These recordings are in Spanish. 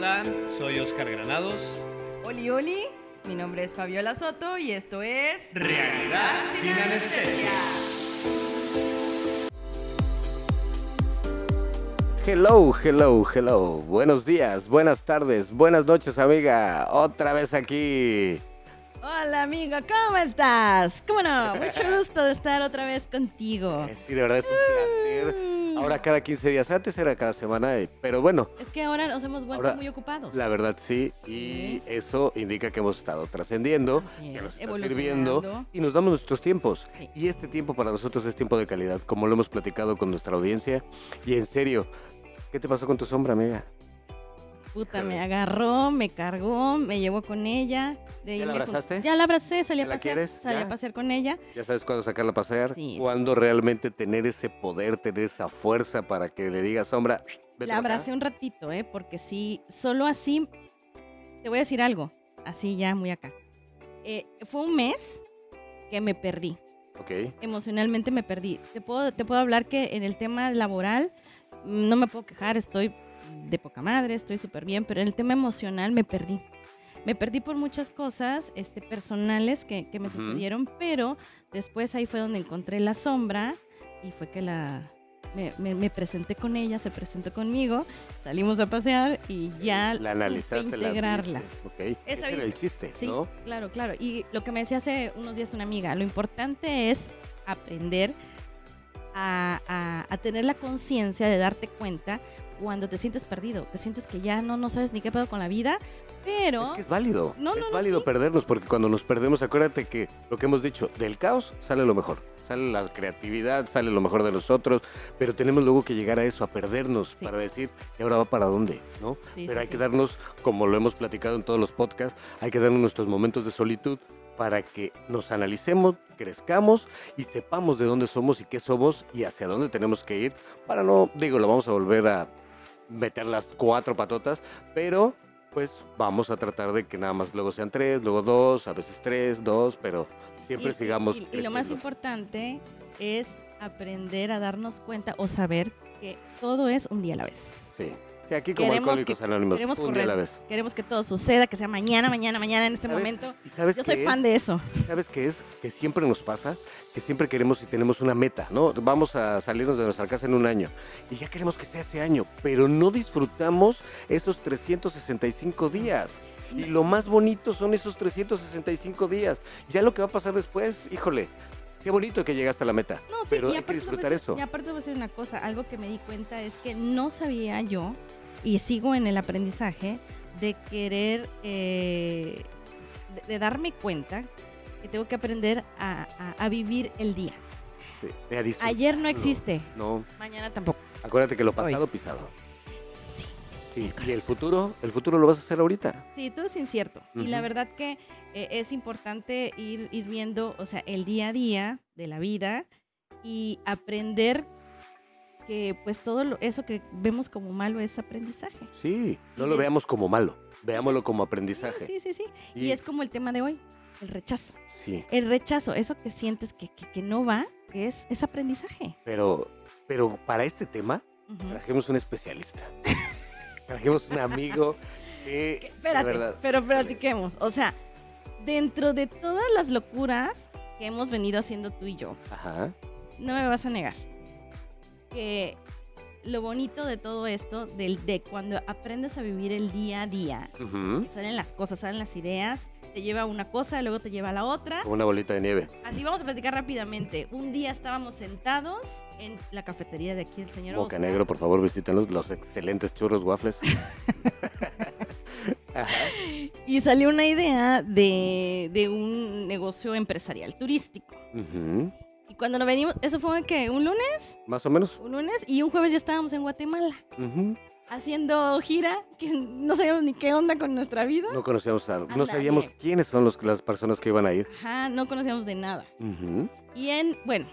hola, soy Oscar Granados. Oli, oli, mi nombre es Fabiola Soto y esto es... Realidad sin anestesia. Hello, hello, hello. Buenos días, buenas tardes, buenas noches, amiga. Otra vez aquí. Hola amigo, ¿cómo estás? ¿Cómo no? Mucho gusto de estar otra vez contigo. Sí, de verdad es un placer. Ahora cada 15 días, antes era cada semana, eh, pero bueno, Es que ahora nos hemos vuelto Ahora, muy ocupados. la verdad sí. Y Sí. eso indica que hemos estado trascendiendo, que es, nos está evolucionando. sirviendo y nos damos nuestros tiempos. Sí. Y este tiempo para nosotros es tiempo de calidad, como lo hemos platicado con nuestra audiencia. Y en serio, ¿qué te pasó con tu sombra, amiga? Puta, me agarró, me cargó, me llevó con ella. De ¿Ya la con- abrazaste? Ya la abracé, salí ¿Ya a la pasear. quieres? Salí ¿Ya? a pasear con ella. Ya sabes cuándo sacarla a pasear, Sí, sí. cuándo realmente tener ese poder, tener esa fuerza para que le digas, sombra, vete La para acá". abracé un ratito, ¿eh? Porque sí, solo así, te voy a decir algo, así ya muy acá. Eh, fue un mes que me perdí, Ok, emocionalmente me perdí. Te puedo, te puedo hablar que en el tema laboral no me puedo quejar, estoy de poca madre, estoy súper bien, pero en el tema emocional me perdí. Me perdí por muchas cosas este, personales que, que me sucedieron, pero después ahí fue donde encontré la sombra y fue que la, me, me- me presenté con ella, se presentó conmigo, salimos a pasear y ya la analizaste, la integrarla. viste, Ok, Esa ese era el chiste, Sí, ¿no? claro, claro. Y lo que me decía hace unos días una amiga, lo importante es aprender a, a- a tener la conciencia de darte cuenta cuando te sientes perdido, te sientes que ya no, no sabes ni qué pedo con la vida, pero... Es que es válido, No, es no, no, válido sí. perdernos porque cuando nos perdemos, acuérdate que lo que hemos dicho, del caos sale lo mejor, sale la creatividad, sale lo mejor de nosotros, pero tenemos luego que llegar a eso, a perdernos Sí. para decir, ¿y ahora va para dónde? ¿no? Sí, pero sí, hay que darnos, como lo hemos platicado en todos los podcasts, hay que darnos nuestros momentos de solitud para que nos analicemos, crezcamos y sepamos de dónde somos y qué somos y hacia dónde tenemos que ir para no, digo, lo vamos a volver a meter las cuatro patotas, pero pues vamos a tratar de que nada más luego sean tres, luego dos, a veces tres, dos, pero siempre Y- sigamos. Y, y lo más importante es aprender a darnos cuenta o saber que todo es un día a la vez. Sí. Sí, aquí como Queremos que- anónimos, queremos un día a la correr. vez. Queremos que todo suceda, que sea mañana, mañana, mañana, en este ¿Sabes? momento. ¿Y sabes Yo soy es? fan de eso. ¿Sabes qué es? Que siempre nos pasa, que siempre queremos y tenemos una meta, ¿no? Vamos a salirnos de nuestra casa en un año y ya queremos que sea ese año, pero no disfrutamos esos 365 días. Y lo más bonito son esos 365 días. Ya lo que va a pasar después, híjole, qué bonito que llegaste a la meta. No, sí, pero y hay que disfrutar eso. Y aparte voy a decir una cosa, algo que me di cuenta es que no sabía yo, y sigo en el aprendizaje, de querer, eh, de, de darme cuenta que tengo que aprender a, a- a vivir el día. Sí. Ayer no existe, No, mañana tampoco. acuérdate que lo pasado pisado. Sí, y el futuro, el futuro lo vas a hacer ahorita. sí, todo es incierto. Y la verdad que eh, es importante ir, ir viendo, o sea, el día a día de la vida y aprender que pues todo lo- eso que vemos como malo es aprendizaje. Sí, no lo veamos como malo, veámoslo como aprendizaje. Sí, sí, sí. Y- Y es como el tema de hoy, el rechazo. Sí, El rechazo, eso que sientes que, que, que no va, es, es aprendizaje. pero, pero para este tema Ujú. trajimos un especialista. Trajimos un amigo. Que, Espérate, verdad, pero platiquemos. O sea, dentro de todas las locuras que hemos venido haciendo tú y yo, ajá, no me vas a negar que lo bonito de todo esto, del, de cuando aprendes a vivir el día a día, salen las cosas, salen las ideas, te lleva a una cosa, luego te lleva a la otra. una bolita de nieve. Así vamos a platicar rápidamente. Un día estábamos sentados en la cafetería de aquí, el señor Boca Oscar. Negro, por favor, visítenos los excelentes churros waffles. Y salió una idea de, de un negocio empresarial turístico. Y cuando nos venimos, eso fue que un lunes, Más o menos. un lunes y un jueves ya estábamos en Guatemala ujú. Haciendo gira, que no sabíamos ni qué onda con nuestra vida. No conocíamos a, no sabíamos quiénes son los, las personas que iban a ir. Ajá, no conocíamos de nada. Ujú. Y en, bueno,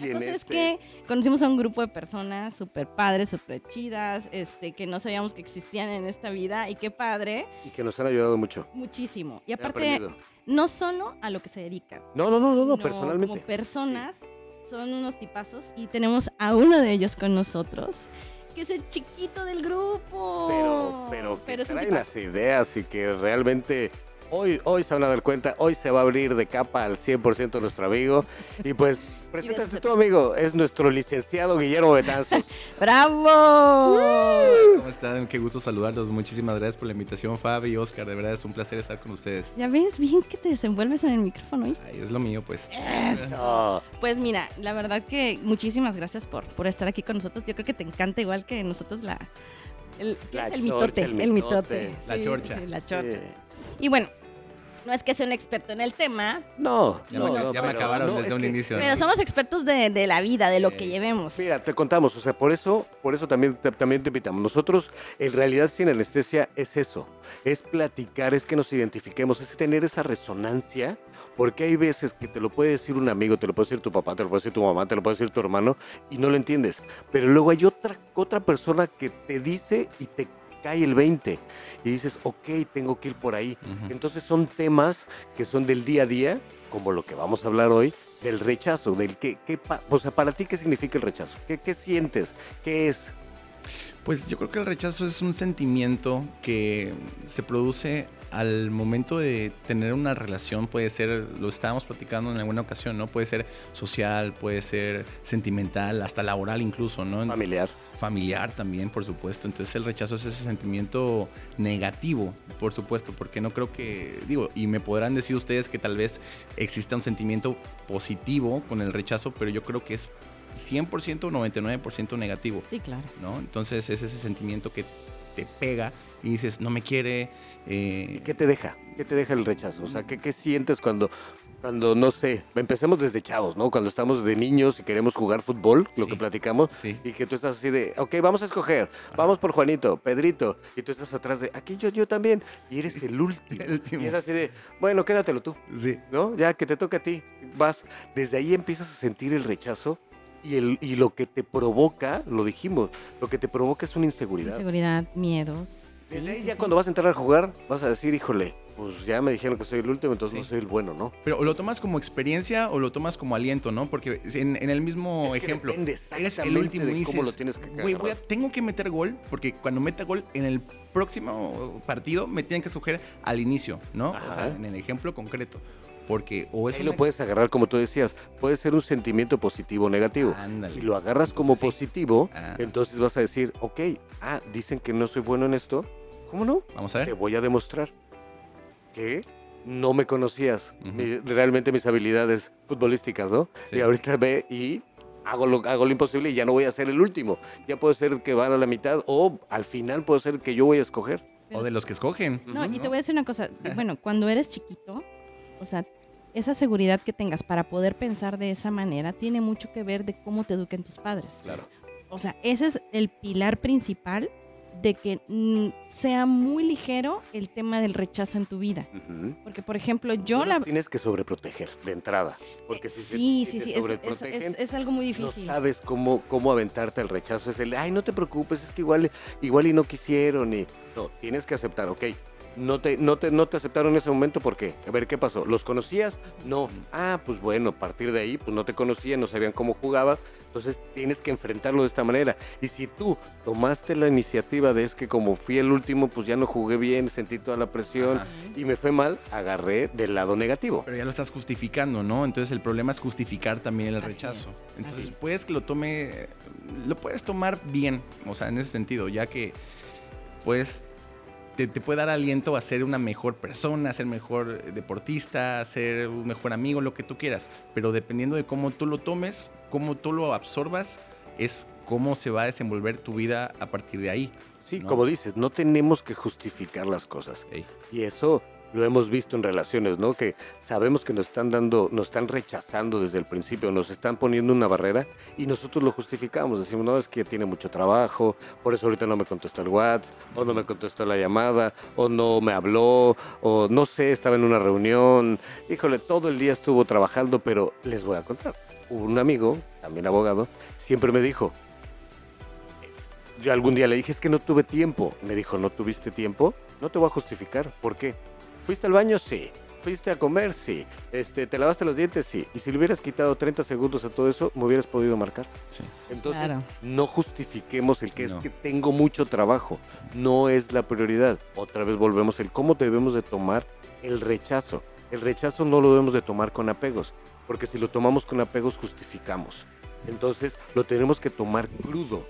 la cosa es este- que conocimos a un grupo de personas súper padres, súper chidas, este, que no sabíamos que existían en esta vida y qué padre, Y que nos han ayudado mucho. muchísimo. Y aparte, no solo a lo que se dedican, No, no, no, no, no, no, personalmente. como personas, son unos tipazos y tenemos a uno de ellos con nosotros. Que es el chiquito del grupo. Pero, pero, Pero que es un trae tipazo. las ideas y que realmente hoy, hoy se van a dar cuenta, hoy se va a abrir de capa al 100% nuestro amigo. Y pues, preséntate tu amigo, es nuestro licenciado Guillermo Betanzos. ¡Bravo! ¿Cómo están? Qué gusto saludarlos. Muchísimas gracias por la invitación, Fabi y Oscar. De verdad es un placer estar con ustedes. Ya ves bien que te desenvuelves en el micrófono. ¿eh? Ay, es lo mío, pues. No, Pues mira, la verdad que muchísimas gracias por, por estar aquí con nosotros. Yo creo que te encanta igual que nosotros la... El, ¿qué La es el chorcha, mitote, el el mitote. La chorcha. sí, la chorcha. sí. Y bueno, no es que sea un experto en el tema, no, Ya, no, me, no, ya me acabaron no, desde es un que- inicio. pero somos expertos de, de la vida, de lo que llevemos. Mira, te contamos, o sea, por eso, por eso también, te- también te invitamos. Nosotros, en realidad, sin anestesia, es eso, es platicar, es que nos identifiquemos, es tener esa resonancia, porque hay veces que te lo puede decir un amigo, te lo puede decir tu papá, te lo puede decir tu mamá, te lo puede decir tu hermano, y no lo entiendes. Pero luego hay otra, otra persona que te dice y te cae el 20, y dices, ok, tengo que ir por ahí. Entonces son temas que son del día a día, como lo que vamos a hablar hoy, del rechazo, del que, que o sea, para ti, ¿qué significa el rechazo? ¿Qué, qué sientes? ¿Qué es? Pues yo creo que el rechazo es un sentimiento que se produce al momento de tener una relación, puede ser, lo estábamos platicando en alguna ocasión, ¿no? Puede ser social, puede ser sentimental, hasta laboral incluso, ¿no? Familiar. Familiar también, por supuesto. Entonces el rechazo es ese sentimiento negativo, por supuesto, porque no creo que, digo, y me podrán decir ustedes que tal vez exista un sentimiento positivo con el rechazo, pero yo creo que es 100% o 99% negativo, Sí, claro. ¿no? Entonces es ese sentimiento que te pega y dices, no me quiere. eh, ¿Qué te deja? ¿Qué te deja el rechazo? O sea, ¿qué, qué sientes cuando, cuando, no sé, empecemos desde chavos, ¿no? Cuando estamos de niños y queremos jugar fútbol, lo que platicamos, Sí. y que tú estás así de, ok, vamos a escoger, vamos por Juanito, Pedrito, y tú estás atrás de, aquí yo, yo también, y eres el último. El último. Y es así de, bueno, quédatelo tú. Sí. ¿no? Ya que te toca a ti, vas, desde ahí empiezas a sentir el rechazo y, el, y lo que te provoca, lo dijimos, lo que te provoca es una inseguridad. Inseguridad, miedos. Desde Sí, ahí sí, ya sí. cuando vas a entrar a jugar, vas a decir, híjole, pues ya me dijeron que soy el último, entonces Sí. no soy el bueno, ¿no? Pero lo tomas como experiencia o lo tomas como aliento, ¿no? Porque en, en el mismo Es que ejemplo, depende eres el último y dices, cómo lo tienes que güey, voy a- agarrar". tengo que meter gol, porque cuando meta gol en el próximo partido me tienen que escoger al inicio, ¿no? O sea, en el ejemplo concreto. Porque o es Ahí una- lo puedes agarrar como tú decías, puede ser un sentimiento positivo o negativo. Ándale. Si lo agarras como sí. positivo, Ah. entonces vas a decir, ok, ah, dicen que no soy bueno en esto, ¿cómo no? Vamos a Te ver. voy a demostrar que no me conocías mi- realmente mis habilidades futbolísticas, ¿no? Sí. Y ahorita ve y hago lo, hago lo imposible y ya no voy a ser el último. Ya puede ser que van a la mitad o al final puede ser que yo voy a escoger. O de los que escogen. No, y te ¿no? voy a decir una cosa. Bueno, cuando eres chiquito, o sea, esa seguridad que tengas para poder pensar de esa manera tiene mucho que ver de cómo te eduquen tus padres. Claro. O sea, ese es el pilar principal de que mm, sea muy ligero el tema del rechazo en tu vida. Porque, por ejemplo, yo la... tienes que sobreproteger de entrada. Porque si, se- sí, si sí, sí, es- es, es- es algo muy no difícil. sabes cómo, cómo aventarte al rechazo. Es el, ay, no te preocupes, es que igual, igual y no quisieron. Y... No, tienes que aceptar, ok. No te, no, te, no te aceptaron en ese momento, ¿por qué? A ver, ¿qué pasó? ¿Los conocías? No. Ah, pues bueno, a partir de ahí, pues no te conocían, no sabían cómo jugabas. Entonces tienes que enfrentarlo de esta manera. Y si tú tomaste la iniciativa de es que como fui el último, pues ya no jugué bien, sentí toda la presión Ajá. y me fue mal, agarré del lado negativo. Pero ya lo estás justificando, ¿no? Entonces el problema es justificar también el Así rechazo. es, Entonces puedes que lo tome, lo puedes tomar bien, o sea, en ese sentido, ya que pues te, te puede dar aliento a ser una mejor persona, a ser mejor deportista, a ser un mejor amigo, lo que tú quieras. Pero dependiendo de cómo tú lo tomes, cómo tú lo absorbas, es cómo se va a desenvolver tu vida a partir de ahí. Sí, ¿no? como dices, no tenemos que justificar las cosas. Ey. Y eso lo hemos visto en relaciones, ¿no? Que sabemos que nos están dando, nos están rechazando desde el principio, nos están poniendo una barrera y nosotros lo justificamos. Decimos, no, es que tiene mucho trabajo, por eso ahorita no me contestó el WhatsApp, o no me contestó la llamada, o no me habló, o no sé, estaba en una reunión. Híjole, todo el día estuvo trabajando, pero les voy a contar. Un amigo, también abogado, siempre me dijo, yo algún día le dije, es que no tuve tiempo. Me dijo, ¿no tuviste tiempo? No te voy a justificar. ¿Por qué? ¿Fuiste al baño? Sí. ¿Fuiste a comer? Sí. Este, ¿Te lavaste los dientes? Sí. Y si le hubieras quitado 30 segundos a todo eso, me hubieras podido marcar. Sí. Entonces, Claro. no justifiquemos el que No. es que tengo mucho trabajo. No es la prioridad. Otra vez volvemos el cómo debemos de tomar el rechazo. El rechazo no lo debemos de tomar con apegos, porque si lo tomamos con apegos justificamos. Entonces, lo tenemos que tomar crudo.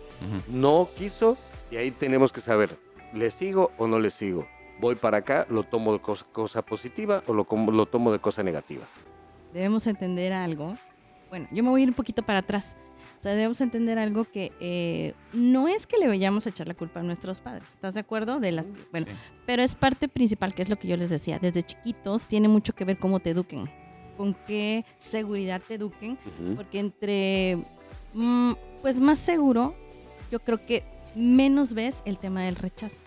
No quiso y ahí tenemos que saber, ¿le sigo o no le sigo? Voy para acá, lo tomo de cos- cosa, positiva o lo, como- lo tomo de cosa negativa. debemos entender algo. Bueno, yo me voy a ir un poquito para atrás. O sea, debemos entender algo que eh, no es que le vayamos a echar la culpa a nuestros padres. ¿Estás de acuerdo? De las, bueno, Sí. pero es parte principal, que es lo que yo les decía. Desde chiquitos tiene mucho que ver cómo te eduquen, con qué seguridad te eduquen, porque entre, mm, pues más seguro, yo creo que menos ves el tema del rechazo.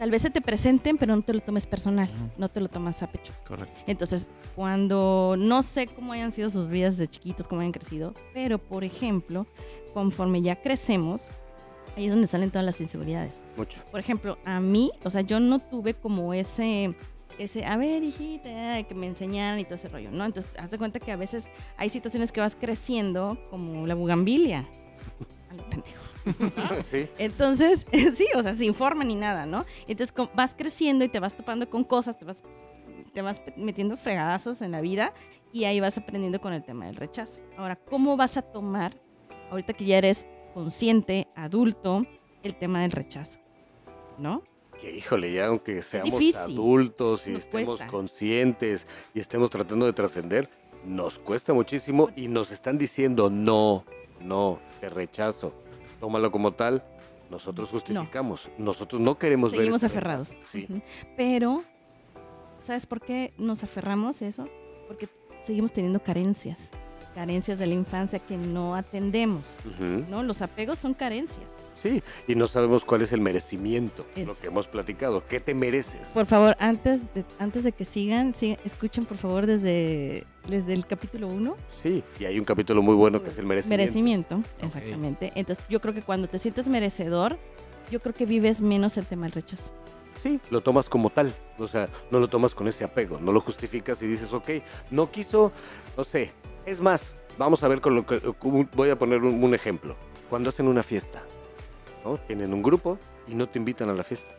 Tal vez se te presenten, pero no te lo tomes personal, no te lo tomas a pecho. Correcto. Entonces, cuando no sé cómo hayan sido sus vidas de chiquitos, cómo hayan crecido, pero por ejemplo, conforme ya crecemos, ahí es donde salen todas las inseguridades. Mucho. Por ejemplo, a mí, o sea, yo no tuve como ese, ese, a ver, hijita, que me enseñaran y todo ese rollo, ¿no? Entonces, haz de cuenta que a veces hay situaciones que vas creciendo, como la bugambilia. A lo pendejo. Sí. Entonces, sí, o sea, sin forma ni nada, ¿no? Entonces vas creciendo y te vas topando con cosas, te vas, te vas metiendo fregadazos en la vida y ahí vas aprendiendo con el tema del rechazo. Ahora, ¿cómo vas a tomar, ahorita que ya eres consciente, adulto, el tema del rechazo? ¿No? Que híjole, ya aunque seamos difícil. adultos y Nos estemos cuesta. conscientes y estemos tratando de trascender, nos cuesta muchísimo y nos están diciendo no, no, te rechazo. Tómalo como tal. Nosotros justificamos. Nosotros no queremos Seguimos aferrados. Sí. Pero, ¿sabes por qué nos aferramos a eso? Porque seguimos teniendo carencias. Carencias de la infancia que no atendemos. ¿no? Los apegos son carencias. Sí, y no sabemos cuál es el merecimiento, Es- lo que hemos platicado. ¿Qué te mereces? Por favor, antes de, antes de que sigan, sí, escuchen por favor desde, desde el capítulo 1. Sí, y hay un capítulo muy bueno que es el merecimiento. Merecimiento, exactamente. Entonces, yo creo que cuando te sientes merecedor, yo creo que vives menos el tema del rechazo. Sí, lo tomas como tal. O sea, no lo tomas con ese apego, no lo justificas y dices, ok, no quiso, no sé. Es más, vamos a ver con lo que. Voy a poner un, un ejemplo. Cuando hacen una fiesta, ¿no? Tienen un grupo y no te invitan a la fiesta.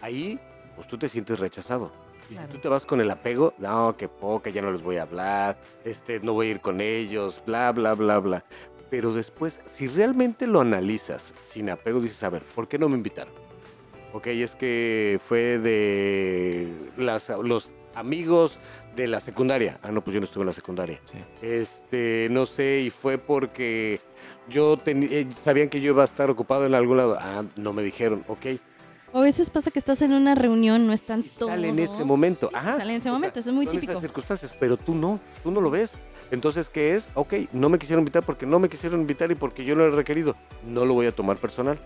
Ahí, pues tú te sientes rechazado. Y Claro. si tú te vas con el apego, no, que poca, ya no les voy a hablar, este, no voy a ir con ellos, bla, bla, bla, bla. Pero después, si realmente lo analizas sin apego, dices, a ver, ¿por qué no me invitaron? Ok, es que fue de las, los amigos de la secundaria. Ah, no, pues yo no estuve en la secundaria. Sí. Este, no sé, y fue porque yo teni- eh, sabían que yo iba a estar ocupado en algún lado. Ah, no me dijeron, ok. O a veces pasa que estás en una reunión, no están todos. sale en ese momento. Ajá. Sale en ese o sea, momento, eso es muy son típico. esas circunstancias, pero tú no, tú no lo ves. Entonces, ¿qué es? Ok, no me quisieron invitar porque no me quisieron invitar y porque yo lo he requerido. No lo voy a tomar personal.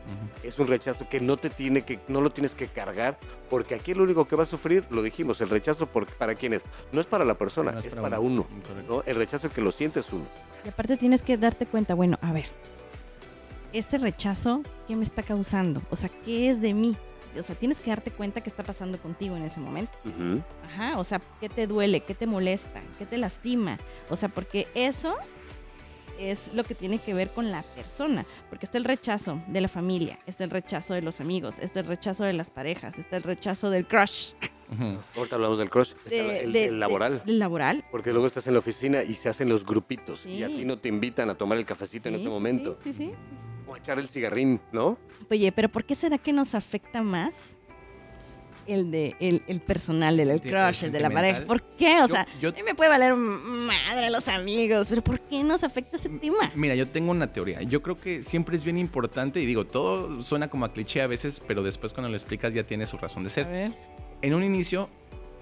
Es un rechazo que no te tiene que, no lo tienes que cargar, porque aquí lo único que va a sufrir, lo dijimos, el rechazo por, para quién es. No es para la persona, No es, para uno. ¿no? El rechazo que lo sientes uno. Y aparte tienes que darte cuenta, bueno, a ver, este rechazo, ¿qué me está causando? O sea, ¿qué es de mí? O sea, tienes que darte cuenta qué está pasando contigo en ese momento. Ujú. Ajá, o sea, ¿qué te duele? ¿Qué te molesta? ¿Qué te lastima? O sea, porque eso es lo que tiene que ver con la persona, porque está el rechazo de la familia, está el rechazo de los amigos, está el rechazo de las parejas, está el rechazo del crush. Ahorita hablamos del crush, de- el, de- el laboral. de- del laboral. Porque luego estás en la oficina y se hacen los grupitos y a Sí. ti no te invitan a tomar el cafecito en Sí, ese sí, momento. Sí, sí, sí. A echar el cigarrín, ¿no? Oye, pero ¿por qué será que nos afecta más el de el, el personal, el, crush, el de la pareja? ¿Por qué? O Yo- sea, yo- a mí me puede valer madre los amigos, pero ¿por qué nos afecta ese tema? Mira, yo tengo una teoría. Yo creo que siempre es bien importante, y digo, todo suena como a cliché a veces, pero después cuando lo explicas ya tiene su razón de A ser. ver. En un inicio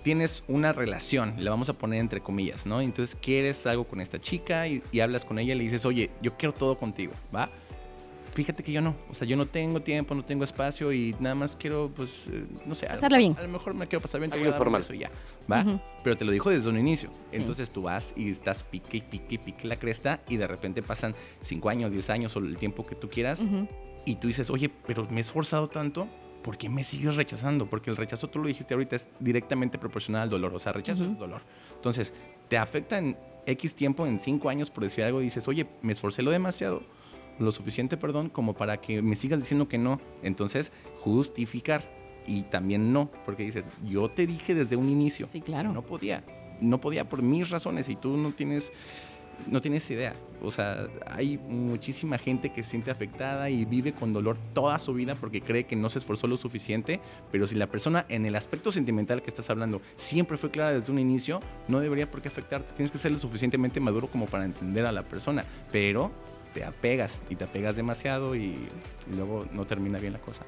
tienes una relación, la vamos a poner entre comillas, ¿no? Entonces quieres algo con esta chica y, y hablas con ella y le dices, oye, yo quiero todo contigo, ¿va? Fíjate que yo no, o sea, yo no tengo tiempo, no tengo espacio y nada más quiero, pues, eh, no sé, a lo- Pasarla bien. A lo mejor me quiero pasar bien, te Algo voy a dar un informal. beso y ya, ¿va? Pero te lo dijo desde un inicio. Sí. Entonces tú vas y estás pique y pique y pique la cresta y de repente pasan 5 años, 10 años o el tiempo que tú quieras Ujú. y tú dices, oye, pero me he esforzado tanto ¿por qué me sigues rechazando? Porque el rechazo, tú lo dijiste ahorita, es directamente proporcional al dolor. O sea, rechazo es dolor. Entonces, te afecta en X tiempo, en 5 años, por decir algo, dices, oye, me esforcé lo demasiado, lo suficiente, perdón, como para que me sigas diciendo que no. Entonces, justificar. Y también no, porque dices, yo te dije desde un inicio. Sí, claro. No podía. No podía por mis razones y tú no tienes no tienes idea. O sea, hay muchísima gente que se siente afectada y vive con dolor toda su vida porque cree que no se esforzó lo suficiente, pero si la persona en el aspecto sentimental que estás hablando siempre fue clara desde un inicio, no debería por qué afectarte. Tienes que ser lo suficientemente maduro como para entender a la persona, pero te apegas y te apegas demasiado y, y luego no termina bien la cosa.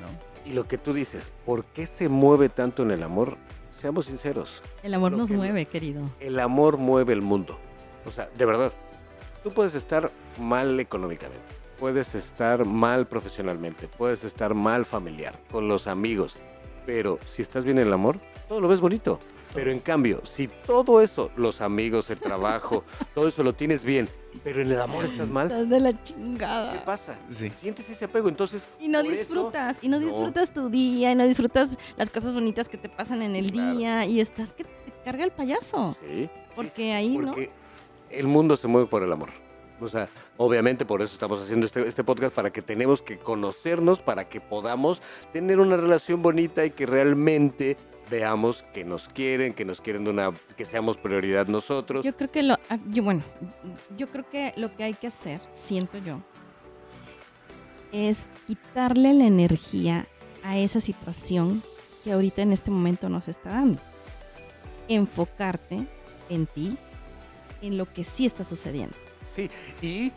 ¿no? Y lo que tú dices, ¿por qué se mueve tanto en el amor? Seamos sinceros, El amor nos que- mueve, querido. el amor mueve el mundo. O sea, de verdad, tú puedes estar mal económicamente, puedes estar mal profesionalmente, puedes estar mal familiar, con los amigos, pero si estás bien en el amor, todo lo ves bonito. Pero en cambio, si todo eso, los amigos, el trabajo, todo eso lo tienes bien, pero en el amor estás mal, Estás de la ¿qué chingada. pasa? Sí. Sientes ese apego, entonces... Y no eso- disfrutas, y no no. disfrutas tu día, y no disfrutas las cosas bonitas que te pasan en el Claro. día, y estás que te carga el payaso. Sí, sí. Porque ahí, ¿no? Porque el mundo se mueve por el amor. O sea, obviamente por eso estamos haciendo este, este podcast, para que tenemos que conocernos, para que podamos tener una relación bonita y que realmente veamos que nos quieren, que nos quieren de una, que seamos prioridad nosotros. Yo creo que lo, ah, yo, bueno, yo creo que lo que hay que hacer, siento yo, es quitarle la energía a esa situación que ahorita en este momento nos está dando. Enfocarte en ti, en lo que sí está sucediendo. Sí, y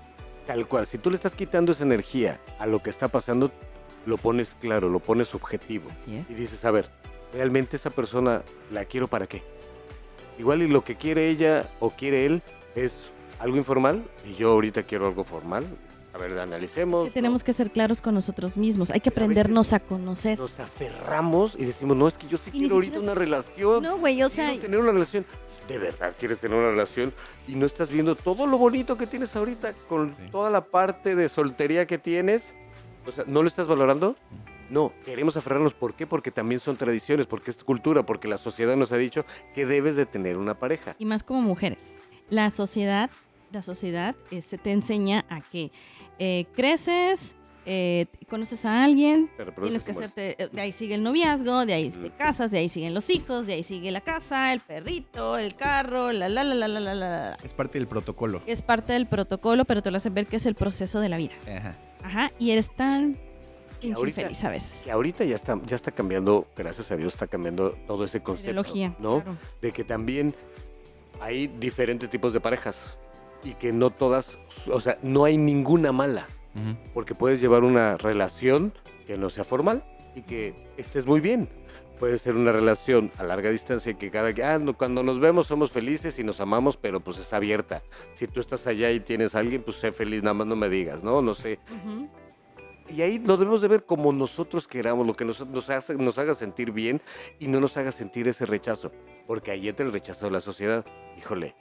tal cual, si tú le estás quitando esa energía a lo que está pasando, lo pones claro, lo pones objetivo. Así es. y dices, a ver, ¿realmente esa persona la quiero para qué? Igual y lo que quiere ella o quiere él es algo informal y yo ahorita quiero algo formal. A ver, analicemos. Que tenemos que ser claros con nosotros mismos. Hay que aprendernos a conocer. Nos aferramos y decimos, no, es que yo sí quiero ahorita una relación. No, güey, o sea, quiero tener una relación. ¿De verdad quieres tener una relación? Y no estás viendo todo lo bonito que tienes ahorita con Sí. toda la parte de soltería que tienes. O sea, ¿no lo estás valorando? No, queremos aferrarnos. ¿Por qué? Porque también son tradiciones, porque es cultura, porque la sociedad nos ha dicho que debes de tener una pareja. y más como mujeres. La sociedad, la sociedad este, te enseña a que eh, creces, eh, conoces a alguien, tienes que hacerte, eh, de ahí sigue el noviazgo, de ahí te casas, de ahí siguen los hijos, de ahí sigue la casa, el perrito, el carro, la la la la la la la. la. Es parte del protocolo. Es parte del protocolo, pero te lo hacen ver que es el proceso de la vida. Ajá. Ajá, y eres tan pinche ahorita- infeliz a veces. Que ahorita ya está, ya está cambiando, gracias a Dios, está cambiando todo ese concepto. Ideología, ¿no? claro. de que también hay diferentes tipos de parejas y que no todas, o sea, no hay ninguna mala, porque puedes llevar una relación que no sea formal y que estés muy bien. Puede ser una relación a larga distancia y que cada ah, no, cuando nos vemos somos felices y nos amamos, pero pues es abierta. Si tú estás allá y tienes a alguien, pues sé feliz, nada más no me digas, ¿no? No sé. Ujú. Y ahí lo debemos de ver como nosotros queramos, lo que nos, nos, hace- nos haga sentir bien y no nos haga sentir ese rechazo. Porque ahí entra el rechazo de la sociedad. Híjole,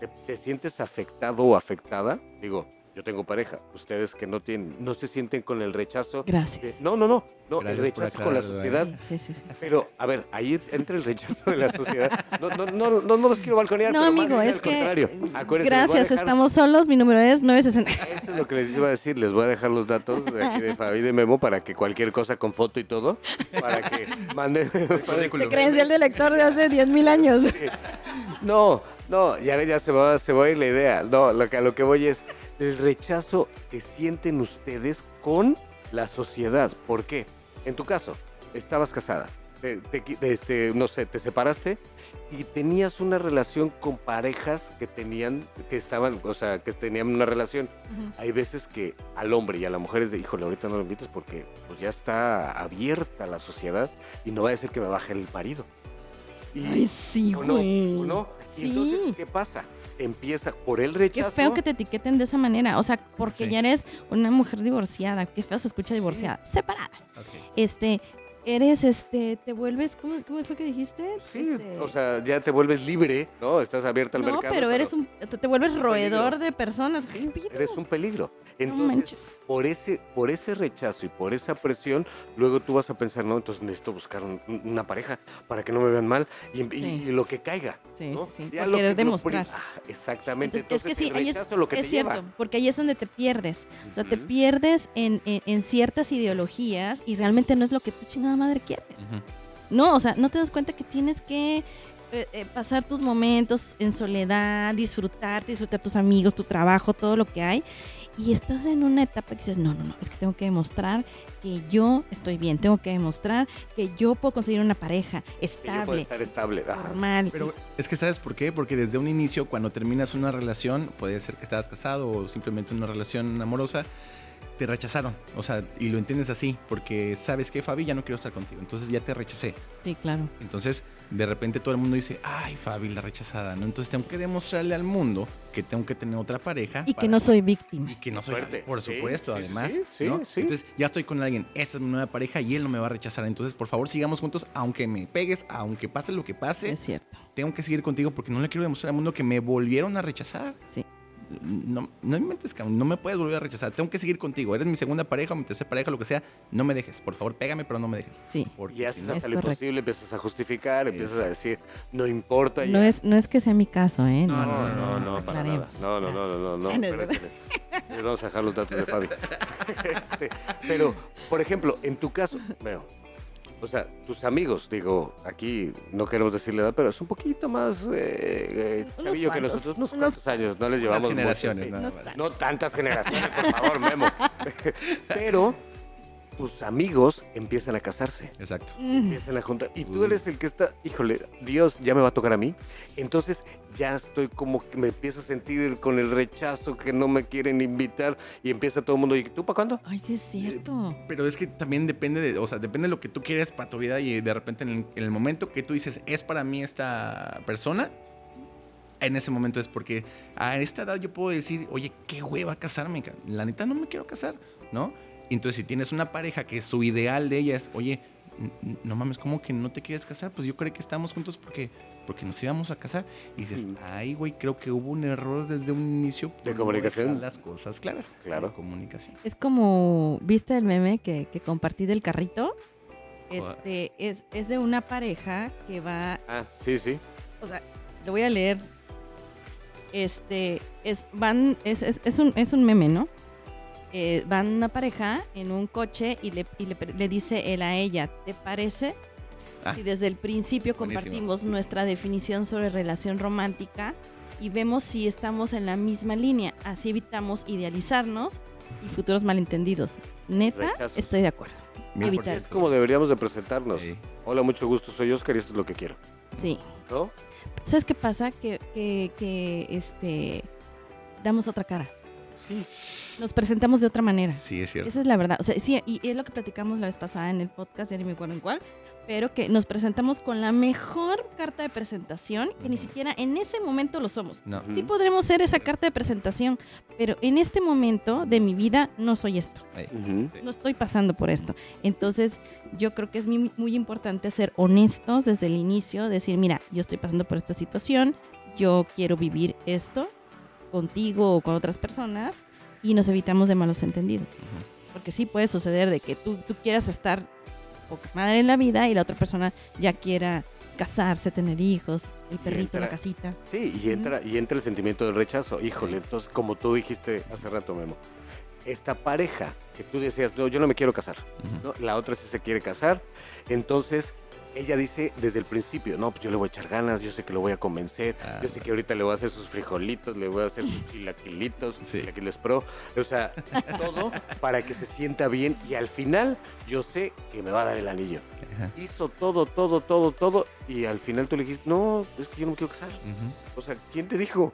¿te, te sientes afectado o afectada? Digo, yo tengo pareja. Ustedes que no tienen, no se sienten con el rechazo. de- Gracias. no, no, no. no el Gracias rechazo con la ¿eh? sociedad. Sí, sí, sí. Pero, a ver, ahí entra el rechazo de la sociedad. No, no, no, no, no los quiero balconear. No, pero más amigo, bien es al que. contrario. Acuérdense, Gracias, dejar- estamos solos. Mi número es 960. eso es lo que les iba a decir. Les voy a dejar los datos de aquí de Fabi de Memo para que cualquier cosa con foto y todo, para que manden. De credencial de lector de hace 10.000 años. No, no, ya, ya se, va, se va a ir la idea. No, lo que, a lo que voy es el rechazo que sienten ustedes con la sociedad. ¿Por qué? En tu caso, estabas casada, te- te qui- este, no sé, te separaste y tenías una relación con parejas que tenían, que estaban, o sea, que tenían una relación. Hay veces que al hombre y a la mujer es de, híjole, ahorita no lo invites porque pues ya está abierta la sociedad y no va a decir que me baje el marido. Y, Ay, sí, ¿O no? güey. ¿O no? Y Sí. entonces, ¿qué pasa? Empieza por el Qué rechazo. feo que te etiqueten de esa manera. O sea, porque Sí. ya eres una mujer divorciada. Qué feo se escucha divorciada. Separada. Ok. Este, eres, este, te vuelves, ¿cómo, cómo fue que dijiste? Sí, Este, o sea, ya te vuelves libre, ¿no? Estás abierta al no, mercado. pero eres un, te, te vuelves roedor peligro. de personas. ¿Qué pido? Eres un peligro. No Entonces, manches. por ese, por ese rechazo y por esa presión, luego tú vas a pensar, no, entonces necesito buscar un- un- una pareja para que no me vean mal y, y- Sí. y lo que caiga. Sí, ¿no? sí, sí, por querer demostrar. ah, exactamente. Entonces, es que Entonces, sí, el ahí es, rechazo lo que es te cierto, lleva. porque ahí es donde te pierdes. O sea, te Ujú. pierdes en, en- en ciertas ideologías y realmente no es lo que tu chingada madre quieres. No, o sea, no te das cuenta que tienes que eh, eh, pasar tus momentos en soledad, disfrutar, disfrutar tus amigos, tu trabajo, todo lo que hay. Y estás en una etapa que dices, no, no, no, es que tengo que demostrar que yo estoy bien, tengo que demostrar que yo puedo conseguir una pareja Que yo pueda estable, estar estable. formal. Pero es que sabes por qué? Porque desde un inicio, cuando terminas una relación, puede ser que estabas casado o simplemente una relación amorosa, te rechazaron. O sea, y lo entiendes así, porque sabes que Fabi ya no quiero estar contigo, entonces ya te rechacé. Sí, claro. Entonces, de repente todo el mundo dice, ay, Fabi, la rechazada, ¿no? Entonces tengo que demostrarle al mundo que tengo que tener otra pareja. Y que no soy víctima. Y que no soy Fuerte. Por supuesto, sí, además. sí, sí, ¿no? sí. Entonces, ya estoy con alguien, esta es mi nueva pareja y él no me va a rechazar. Entonces, por favor, sigamos juntos, aunque me pegues, aunque pase lo que pase Es cierto. tengo que seguir contigo porque no le quiero demostrar al mundo que me volvieron a rechazar. Sí. No, no inventes, no me puedes volver a rechazar. Tengo que seguir contigo. Eres mi segunda pareja o mi tercera pareja, lo que sea. No me dejes. Por favor, pégame, pero no me dejes. Sí. Porque Y si no- Es lo correcto. imposible, empiezas a justificar, empiezas a decir, no importa. No ya". es, no es que sea mi caso, ¿eh? No, no, no, no, para nada. No, no, no, no, no, no. No. Vamos a dejar los datos de Fabi. Este, pero, por ejemplo, en tu caso, veo, o sea, tus amigos, digo, aquí no queremos decirle edad, pero es un poquito más eh, eh, chavillo que nosotros, unos unos cuantos años, no les llevamos mucho, generaciones, sí. nada No más. está. No tantas generaciones, por favor, Memo. Pero tus amigos empiezan a casarse Exacto. Mm, empiezan a juntar. Y tú Uy. eres el que está, híjole, Dios, ya me va a tocar a mí. Entonces ya estoy como que me empiezo a sentir con el rechazo que no me quieren invitar y empieza todo el mundo, ¿y tú para cuándo? Ay, sí es cierto. Pero es que también depende de, o sea, depende de lo que tú quieres para tu vida y de repente en el, en el momento que tú dices, es para mí esta persona, en ese momento es porque a esta edad yo puedo decir, oye, qué hueva casarme, ca- la neta no me quiero casar, ¿no? Y Entonces si tienes una pareja que su ideal de ella es, oye, no mames, ¿cómo que no te quieres casar? Pues yo creo que estamos juntos porque, porque nos íbamos a casar. Y dices, Mm. ay, güey, creo que hubo un error desde un inicio. De no comunicación. dejar las cosas claras. Claro. De comunicación. Es como, ¿viste el meme que, que compartí del carrito? Este, es, es de una pareja que va, Ah, sí, sí. o sea, lo voy a leer. Este, es, van, es, es, es un, es un meme, ¿no? Eh, van una pareja en un coche y le, y le, pre- le dice él a ella, ¿te parece? Ah, Si desde el principio buenísimo. compartimos nuestra definición sobre relación romántica y vemos si estamos en la misma línea, así evitamos idealizarnos y futuros malentendidos. Neta, estoy de acuerdo. Evitar. Es como deberíamos de presentarnos. Sí. Hola, mucho gusto, soy Oscar y esto es lo que quiero. Sí. ¿No? ¿Sabes qué pasa? Que, que, que, este, damos otra cara. Sí. Nos presentamos de otra manera. Sí, es cierto. Esa es la verdad. O sea, sí, y es lo que platicamos la vez pasada en el podcast, ya ni me acuerdo en cuál, pero que nos presentamos con la mejor carta de presentación, que ni siquiera en ese momento lo somos. No. Sí podremos ser esa carta de presentación, pero en este momento de mi vida no soy esto. No estoy pasando por esto. Entonces, yo creo que es muy, muy importante ser honestos desde el inicio, decir, mira, yo estoy pasando por esta situación, yo quiero vivir esto contigo o con otras personas y nos evitamos de malos entendidos. Porque sí puede suceder de que tú, tú quieras estar poca madre en la vida y la otra persona ya quiera casarse, tener hijos, el perrito, la casita. Sí, y entra, y entra el sentimiento del rechazo. Híjole, entonces, como tú dijiste hace rato, Memo, esta pareja que tú decías, no, yo no me quiero casar. ¿no? La otra sí se quiere casar, entonces ella dice desde el principio, no, pues yo le voy a echar ganas, yo sé que lo voy a convencer, Ah. yo sé que ahorita le voy a hacer sus frijolitos, le voy a hacer sus chilaquilitos, sus Sí. chilaquiles pro, o sea, todo para que se sienta bien y al final yo sé que me va a dar el anillo. Ajá. Hizo todo, todo, todo, todo y al final tú le dijiste, no, es que yo no me quiero casar. O sea, ¿quién te dijo?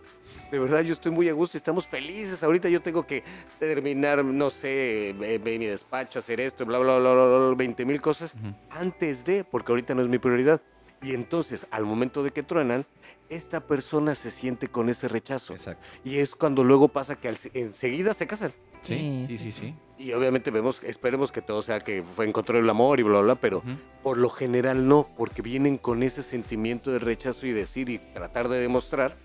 De verdad, yo estoy muy a gusto, estamos felices. Ahorita yo tengo que terminar, no sé, ve mi despacho, hacer esto, bla, bla, bla, bla, bla, 20 mil cosas antes de, porque ahorita no es mi prioridad. Y entonces, al momento de que truenan, esta persona se siente con ese rechazo. Exacto. Y es cuando luego pasa que enseguida se casan. Sí, Sí, sí, sí, sí. Y obviamente vemos, esperemos que todo sea que fue encontró el amor y bla, bla, bla, pero por lo general no, porque vienen con ese sentimiento de rechazo y decir y tratar de demostrar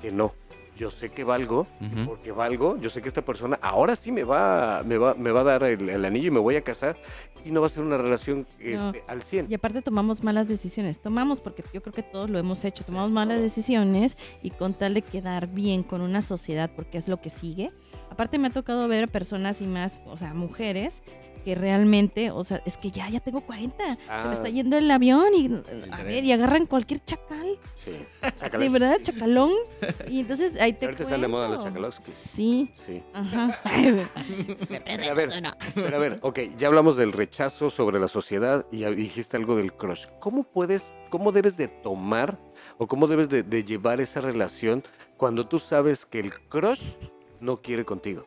que no. Yo sé que valgo, porque valgo, yo sé que esta persona ahora sí me va, me va, me va a dar el, el anillo y me voy a casar y no va a ser una relación No. este, al 100. Y aparte tomamos malas decisiones. Tomamos, porque yo creo que todos lo hemos hecho, tomamos malas decisiones y con tal de quedar bien con una sociedad, porque es lo que sigue. Aparte me ha tocado ver personas y más, o sea, mujeres que realmente, o sea, es que ya, ya tengo 40, se Ah. me está yendo el avión y, a tren. ver, y agarran cualquier chacal, Sí. de Chácala. verdad, chacalón, y entonces ahí te Ahorita están de moda los chacalowskis. Sí, Sí. ajá. Pero a ver, pero a ver, ok, ya hablamos del rechazo sobre la sociedad y dijiste algo del crush. ¿Cómo puedes, cómo debes de tomar o cómo debes de, de llevar esa relación cuando tú sabes que el crush no quiere contigo?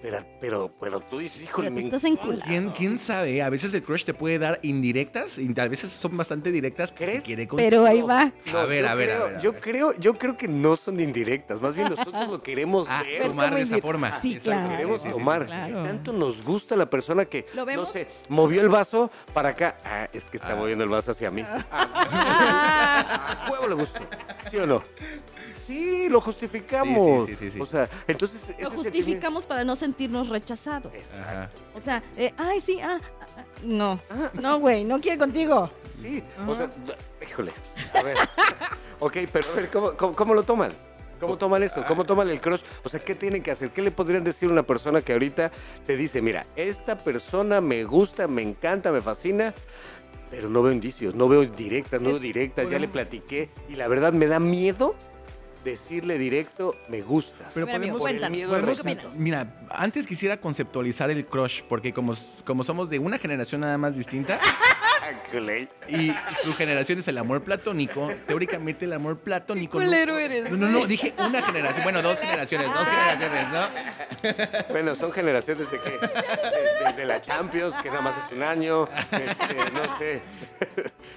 Pero, pero, pero tú dices, híjole, Pero te me estás encanta". enculado. ¿Quién, ¿Quién sabe? A veces el crush te puede dar indirectas y a veces son bastante directas que si ¿Crees? quiere. Pero ahí va. No, a ver, a ver, a ver. a yo creo, yo creo que no son indirectas, más bien nosotros lo queremos Ah, ver. tomar de esa forma. Sí, Exacto. claro. queremos Sí, sí, sí, tomar. sí, sí. claro. Tanto nos gusta la persona que, ¿Lo no sé, movió el vaso para acá. Ah, es que está Ah. moviendo el vaso hacia mí. Ah. Huevo le gusta. ¿Sí o no? Sí, lo justificamos. Sí, sí, sí, sí, sí. O sea, entonces. Lo sentimiento- justificamos para no sentirnos rechazados. Ajá. O sea, eh, ay, sí, ah, ah, ah, no. Ah, No, güey, no quiere contigo. sí, o sea, híjole. A ver. ok, pero a ver, ¿cómo, cómo, cómo lo toman? ¿Cómo toman eso? ¿Cómo toman el crush? O sea, ¿qué tienen que hacer? ¿Qué le podrían decir a una persona que ahorita te dice, mira, esta persona me gusta, me encanta, me fascina, pero no veo indicios, no veo directas, no veo directas, ya le platiqué y la verdad me da miedo decirle directo, me gustas. Pero amigo, podemos, Por el cuéntanos, podemos- ¿qué opinas? mira, antes quisiera conceptualizar el crush, porque como, como somos de una generación nada más distinta y su generación es el amor platónico, teóricamente el amor platónico. no- culero eres, No, no, no, dije una generación, bueno, dos generaciones, dos generaciones, ¿no? Bueno, son generaciones de que de, de- de la Champions, que nada más es un año, este, no sé.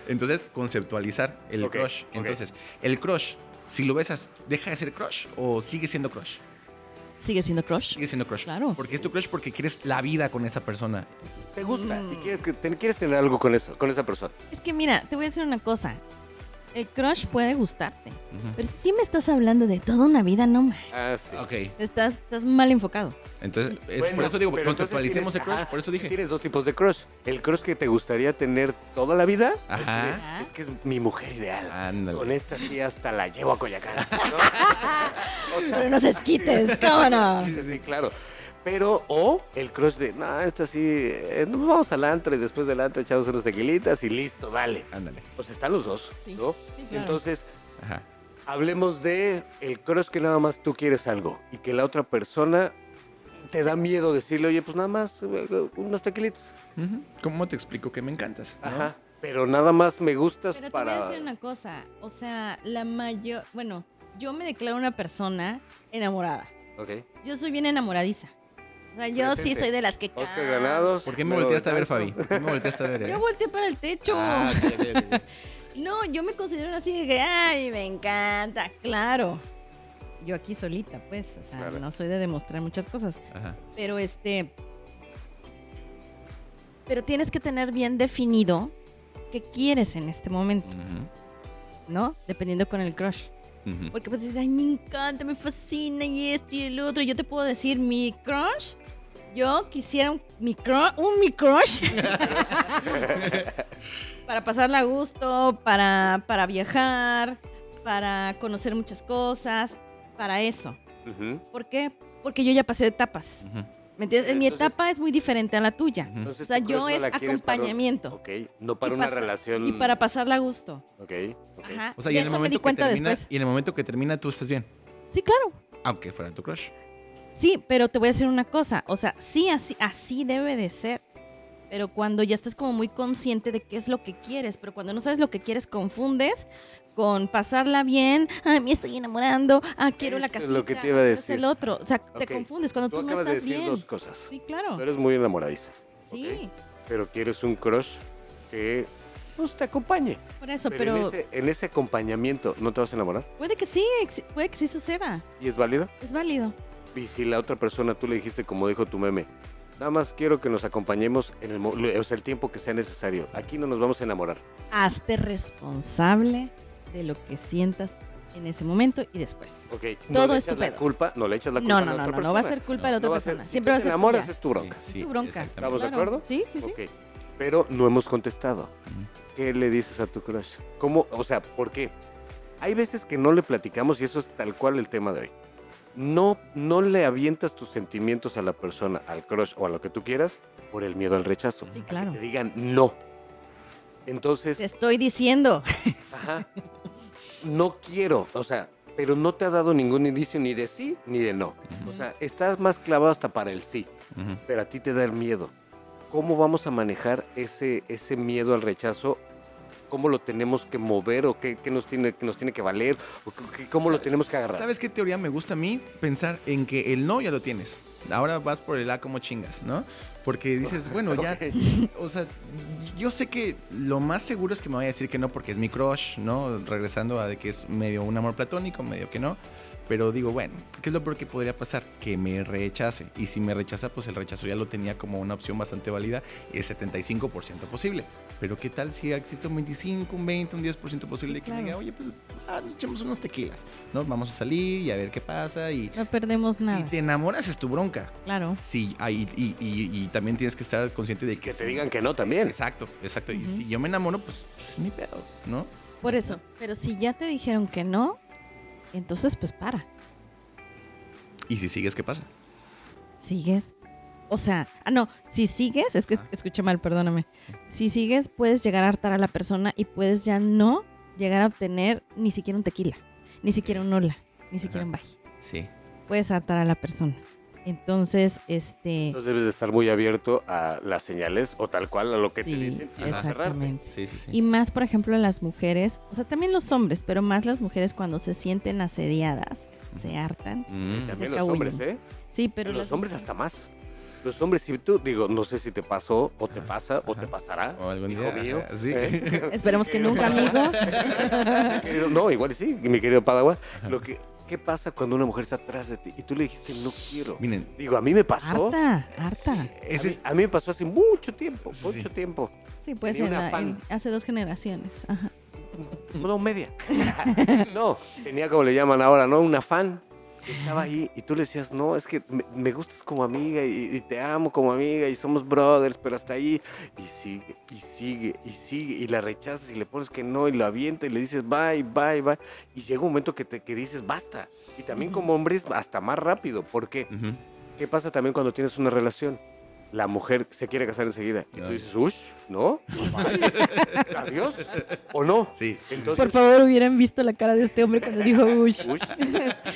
Entonces, conceptualizar el crush. Entonces, el crush, si lo besas, ¿deja de ser crush o sigue siendo crush? Sigue siendo crush. Sigue siendo crush. Claro. Porque es tu crush porque quieres la vida con esa persona. ¿Te gusta? Mm. ¿Y quieres, quieres tener algo con eso, con esa persona? Es que mira, te voy a decir una cosa. El crush puede gustarte. Pero si me estás hablando de toda una vida, no ma. Ah, sí. Ok. Estás, estás mal enfocado. Entonces, es Bueno, por eso digo, entonces conceptualicemos el tienes- crush, ajá, por eso dije. Tienes dos tipos de crush. El crush que te gustaría tener toda la vida. Ajá. Es, que- es que es mi mujer ideal. Con Ándale. esta sí hasta la llevo a Coyacán. ¿no? O sea, Pero no se esquites, ¿cómo no? Sí, sí, claro. Pero, o el crush de, no, esta sí, eh, nos vamos al antro y después del antro echamos unas tequilitas y listo, dale. Ándale. Pues están los dos, Sí, ¿no? sí, claro. Entonces, Ajá. hablemos de el crush que nada más tú quieres algo y que la otra persona te da miedo decirle, oye, pues nada más eh, unas tequilitas. Ujú. ¿Cómo te explico que me encantas? no? Ajá. Pero nada más me gustas Pero te voy a para... decir una cosa. O sea, la mayor. Bueno, yo me declaro una persona enamorada. Ok. Yo soy bien enamoradiza. O sea, yo sí soy de las que. Oscar Granados. ¿Por qué me volteaste a ver. Fabi? ¿Por qué me volteaste a ver? eh? Yo volteé para el techo. Ah. No, yo me considero así de que, ay, me encanta, claro. Yo aquí solita, pues, o sea, Claro. no soy de demostrar muchas cosas. Ajá. Pero este. Pero tienes que tener bien definido qué quieres en este momento, Ujú. ¿no? Dependiendo con el crush. Porque pues dices, ay, me encanta, me fascina y esto y el otro. Yo te puedo decir, mi crush, yo quisiera un, mi crush, un mi crush. para pasarla a gusto, para, para viajar, para conocer muchas cosas, para eso. ¿Por qué? Porque yo ya pasé etapas. ¿Me entiendes? Mi etapa es muy diferente a la tuya. Entonces, O sea, yo es para un- acompañamiento. Ok, no para Y una pasa- relación... Y para pasarla a gusto. Ok, ok. Ajá. O sea, y Y en el momento di que cuenta termina, después. y en el momento que termina tú estás bien, Sí, claro. aunque fuera tu crush. Sí, pero te voy a decir una cosa, o sea, sí, así, así debe de ser. Pero cuando ya estás como muy consciente de qué es lo que quieres, pero cuando no sabes lo que quieres, confundes con pasarla bien, ay, me estoy enamorando, ah, quiero la es casita, lo que te iba a decir. el otro. O sea, te confundes cuando Tú tú, no acabas de estás decir bien. dos cosas. Sí, claro. Tú eres muy enamoradiza, Sí. pero quieres un crush que pues te acompañe. Por eso, Pero, pero, en, ese, en ese acompañamiento, ¿no te vas a enamorar? puede que sí, puede que sí suceda. ¿Y es válido? Es válido. Y si la otra persona, tú le dijiste, como dijo tu meme, nada más quiero que nos acompañemos en el, o sea, el tiempo que sea necesario. Aquí no nos vamos a enamorar. Hazte responsable de lo que sientas en ese momento y después. Ok. Todo no le es echas tu la pedo. culpa, no le echas la culpa No, a no, la no, otra no, no va a persona. ser culpa de la otra va a ser- persona. si Siempre tú va a te ser enamoras, tuya. es tu bronca. Sí, tu bronca. ¿Estamos de Claro. acuerdo? Sí, sí, sí. Ok. Pero no hemos contestado. ¿Qué le dices a tu crush? ¿Cómo? O sea, ¿por qué? Hay veces que no le platicamos y eso es tal cual el tema de hoy. No, no le avientas tus sentimientos a la persona, al crush o a lo que tú quieras por el miedo al rechazo. Sí, A que claro. te digan no. Entonces, Te estoy diciendo. ajá, no quiero, o sea, pero no te ha dado ningún indicio ni de sí ni de no. O sea, estás más clavado hasta para el sí pero a ti te da el miedo. ¿Cómo vamos a manejar ese, ese miedo al rechazo? ¿Cómo lo tenemos que mover o qué, qué nos, tiene, qué nos tiene que valer? ¿O qué- cómo lo tenemos que agarrar? ¿Sabes qué teoría me gusta a mí? Pensar en que el no ya lo tienes. Ahora vas por el A como chingas, ¿no? Porque dices, bueno, ya, o sea, yo sé que lo más seguro es que me vaya a decir que no porque es mi crush, ¿no? Regresando a de que es medio un amor platónico, medio que no. Pero digo, bueno, ¿qué es lo peor que podría pasar? Que me rechace. Y si me rechaza, pues el rechazo ya lo tenía como una opción bastante válida. Es 75% posible. Pero ¿qué tal si existe un 25, un 20, un 10% posible de que me Claro. diga, oye, pues ah, nos echemos unos tequilas, ¿no? Vamos a salir y a ver qué pasa. Y No perdemos nada. si te enamoras es tu bronca. Claro. Sí, ah, y, y- y- y también tienes que estar consciente de que... Que te sí. digan que no también. Exacto, exacto. Y si yo me enamoro, pues, pues es mi pedo, ¿no? Por eso. Pero si ya te dijeron que no, entonces pues para. Y si sigues, ¿qué pasa? Sigues. O sea, ah, no, si sigues, es que es- Ah. escuché mal, perdóname. Si sigues, puedes llegar a hartar a la persona y puedes ya no llegar a obtener ni siquiera un tequila, ni siquiera un hola, ni siquiera Ajá. un bye. Sí. Puedes hartar a la persona. Entonces, este. Entonces debes de estar muy abierto a las señales o tal cual a lo que te dicen y exactamente. Sí, sí, sí. Y más, por ejemplo, las mujeres, o sea, también los hombres, pero más las mujeres cuando se sienten asediadas, se hartan. Mm. También Se los hombres. ¿eh? Sí, pero los las hombres mujeres- hasta más. Los hombres, si tú, digo, no sé si te pasó o te Ajá, pasa o te pasará. O algún hijo día, mío. sí. ¿eh? Esperemos que nunca, amigo. No, igual y sí, mi querido Padawan. Lo que, ¿Qué pasa cuando una mujer está atrás de ti y tú le dijiste no quiero? Miren, Digo, a mí me pasó. Harta, harta. A ese mí, es... a mí me pasó hace mucho tiempo, Sí. mucho tiempo. Sí, afán. en- hace dos generaciones. Ajá. No, media. no, tenía como le llaman ahora, ¿no? Un afán. Estaba ahí y tú le decías, no, es que me, me gustas como amiga y, y te amo como amiga y somos brothers, pero hasta ahí. Y sigue, y sigue, y sigue. Y la rechazas y le pones que no y lo avienta y le dices bye, bye, bye. Y llega un momento que, te, que dices basta. Y también como hombres, hasta más rápido. porque Ujú. ¿Qué pasa también cuando tienes una relación? La mujer se quiere casar enseguida. Y tú dices, ush, ¿no? Adiós. ¿O no? Sí. Entonces, Por favor, hubieran visto la cara de este hombre cuando dijo Ush.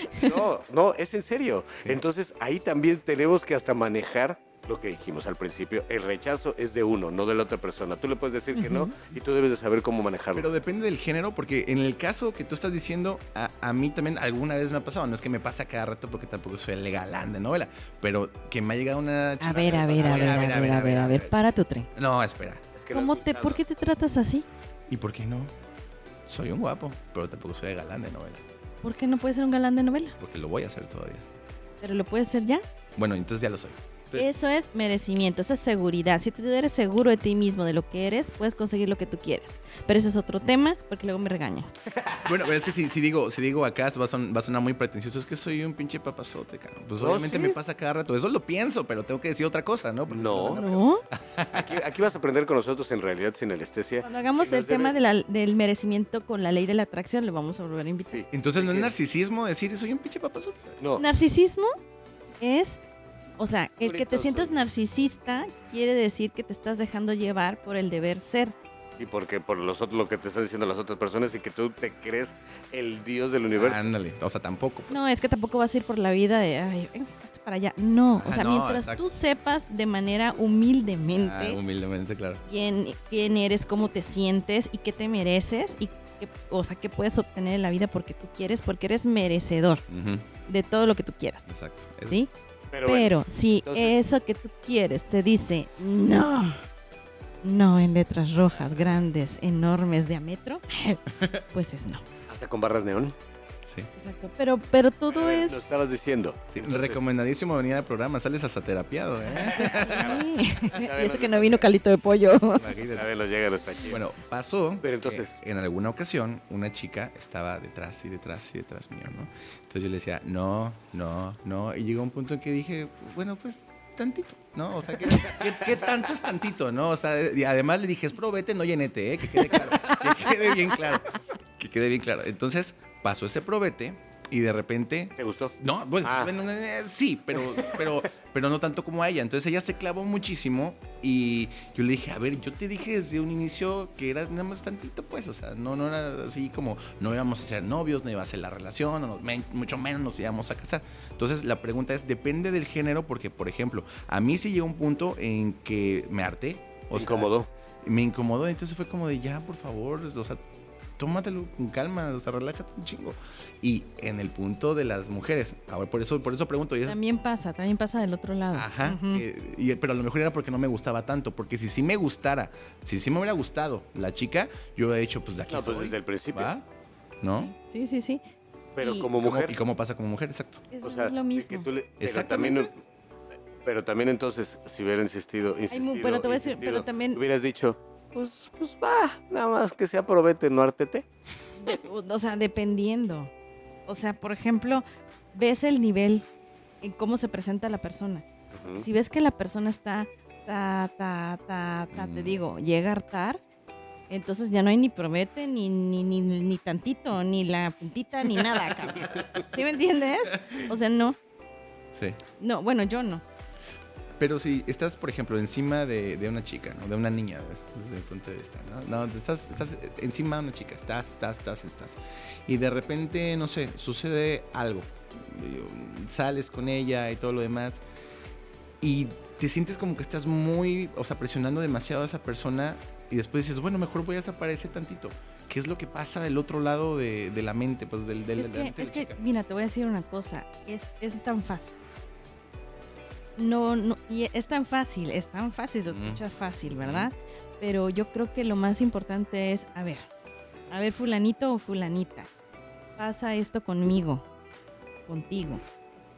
No, no, es en serio. Sí. Entonces ahí también tenemos que hasta manejar lo que dijimos al principio. El rechazo es de uno, no de la otra persona. Tú le puedes decir que no y tú debes de saber cómo manejarlo. Pero depende del género, porque en el caso que tú estás diciendo, a, a mí también alguna vez me ha pasado. No es que me pasa cada rato porque tampoco soy el galán de novela, pero que me ha llegado una A chava- ver, a ver, a ver, a ver, a ver, a ver, para tu tren. No, espera. Es que no ¿Cómo te. ¿Por qué te tratas así? ¿Y por qué no? Soy un guapo, pero tampoco soy el galán de novela, ¿Por qué no puedes ser un galán de novela? porque lo voy a hacer todavía. Pero lo puedes ser ya. Bueno, entonces ya lo soy. Sí. Eso es merecimiento, esa es seguridad. Si tú eres seguro de ti mismo, de lo que eres, puedes conseguir lo que tú quieres. Pero ese es otro tema, porque luego me regañan. Bueno, pero es que si, si digo, si digo acá va a, son- va a sonar muy pretencioso, es que soy un pinche papazote, cabrón. Pues No, obviamente sí. me pasa cada rato. Eso lo pienso, pero tengo que decir otra cosa, ¿no? Porque No. Aquí, aquí vas a aprender con nosotros en realidad sin anestesia. Cuando hagamos el tema debes- de la- del merecimiento con la ley de la atracción, le vamos a volver a invitar. Sí. Entonces no es Sí. narcisismo decir soy un pinche papazote. No, Narcisismo es, o sea, el que te sientas narcisista quiere decir que te estás dejando llevar por el deber ser. y porque por los otros, lo que te están diciendo las otras personas y que tú te crees el dios del universo. Ándale, o sea, tampoco. pues. No, es que tampoco vas a ir por la vida de, ay, ven, hazte para allá. No, o Ajá, sea, no, mientras exacto. tú sepas de manera Ah, humildemente humildemente, claro. quién, quién eres, cómo te sientes y qué te mereces y qué, o sea, qué puedes obtener en la vida porque tú quieres, porque eres merecedor de todo lo que tú quieras, Exacto. ¿sí? Pero, bueno, si entonces- eso que tú quieres te dice, no, no en letras rojas, grandes, enormes, de a metro, pues es no. Hasta con barras neón. Sí. Exacto. Pero, pero todo Eh, es... Lo estabas diciendo. Sí, Entonces, recomendadísimo venir al programa, sales hasta terapiado, ¿eh? Sí. y eso que no vino calito de pollo. Imagínate. A ver, nos llega hasta aquí. Bueno, pasó Pero entonces- que en alguna ocasión una chica estaba detrás y detrás y detrás mío, ¿no? Entonces yo le decía, no, no, no. Y llegó un punto en que dije, bueno, pues tantito, ¿no? O sea, ¿qué, qué- qué tanto es tantito, no? O sea, y además le dije, es probete, no llenete, ¿eh? Que quede claro, que quede bien claro, que quede bien claro. Entonces pasó ese probete y de repente... ¿Te gustó? No, pues Ah. bueno, eh, sí, pero, pero, pero no tanto como a ella. Entonces ella se clavó muchísimo y yo le dije, a ver, yo te dije desde un inicio que era nada más tantito, pues, o sea, no, no era así como no íbamos a ser novios, no iba a ser la relación, no- mucho menos nos íbamos a casar. Entonces la pregunta es, depende del género, porque, por ejemplo, a mí sí llegó un punto en que me harté. O sea, incómodo. me incomodó, entonces fue como de ya, por favor, o sea, tómatelo con calma, o sea, relájate un chingo. Y en el punto de las mujeres, ahora por eso, por eso pregunto, y También pasa, también pasa del otro lado. Ajá, y- pero a lo mejor era porque no me gustaba tanto, porque si sí me gustara, si sí me hubiera gustado la chica, yo hubiera dicho, pues de aquí No, pues soy, desde el principio. ¿va? ¿No? Sí, sí, sí. Pero Y- como ¿Cómo- mujer. ¿Y cómo pasa como mujer? Exacto. Es, o sea, es lo mismo. que tú le- pero Exactamente. también, pero también entonces, si hubiera insistido, insistido, pero te voy a decir, insistido, pero también- hubieras dicho, pues, pues va, nada más que sea probete, no artete. O sea, dependiendo. O sea, por ejemplo, ves el nivel en cómo se presenta la persona. Si ves que la persona está, ta, ta, ta, ta, te digo, llega a hartar, entonces ya no hay ni promete, ni, ni, ni, ni tantito, ni la puntita, ni nada, cabrón. ¿Sí me entiendes? O sea, no. Sí. No, bueno, yo no. Pero si estás, por ejemplo, encima de, de una chica, ¿no? De una niña, des- desde el punto de vista, ¿no? No, estás, estás encima de una chica, estás, estás, estás, estás. Y de repente, no sé, sucede algo. Sales con ella y todo lo demás. Y te sientes como que estás muy, o sea, presionando demasiado a esa persona. Y después dices, bueno, mejor voy a desaparecer tantito. ¿Qué es lo que pasa del otro lado de, de la mente? Pues del, del, es de la que, mente de es la que, chica? mira, te voy a decir una cosa. Es, es tan fácil. No, no, y es tan fácil, es tan fácil, se escucha fácil, ¿verdad? Pero yo creo que lo más importante es, a ver, a ver, fulanito o fulanita, pasa esto conmigo, contigo.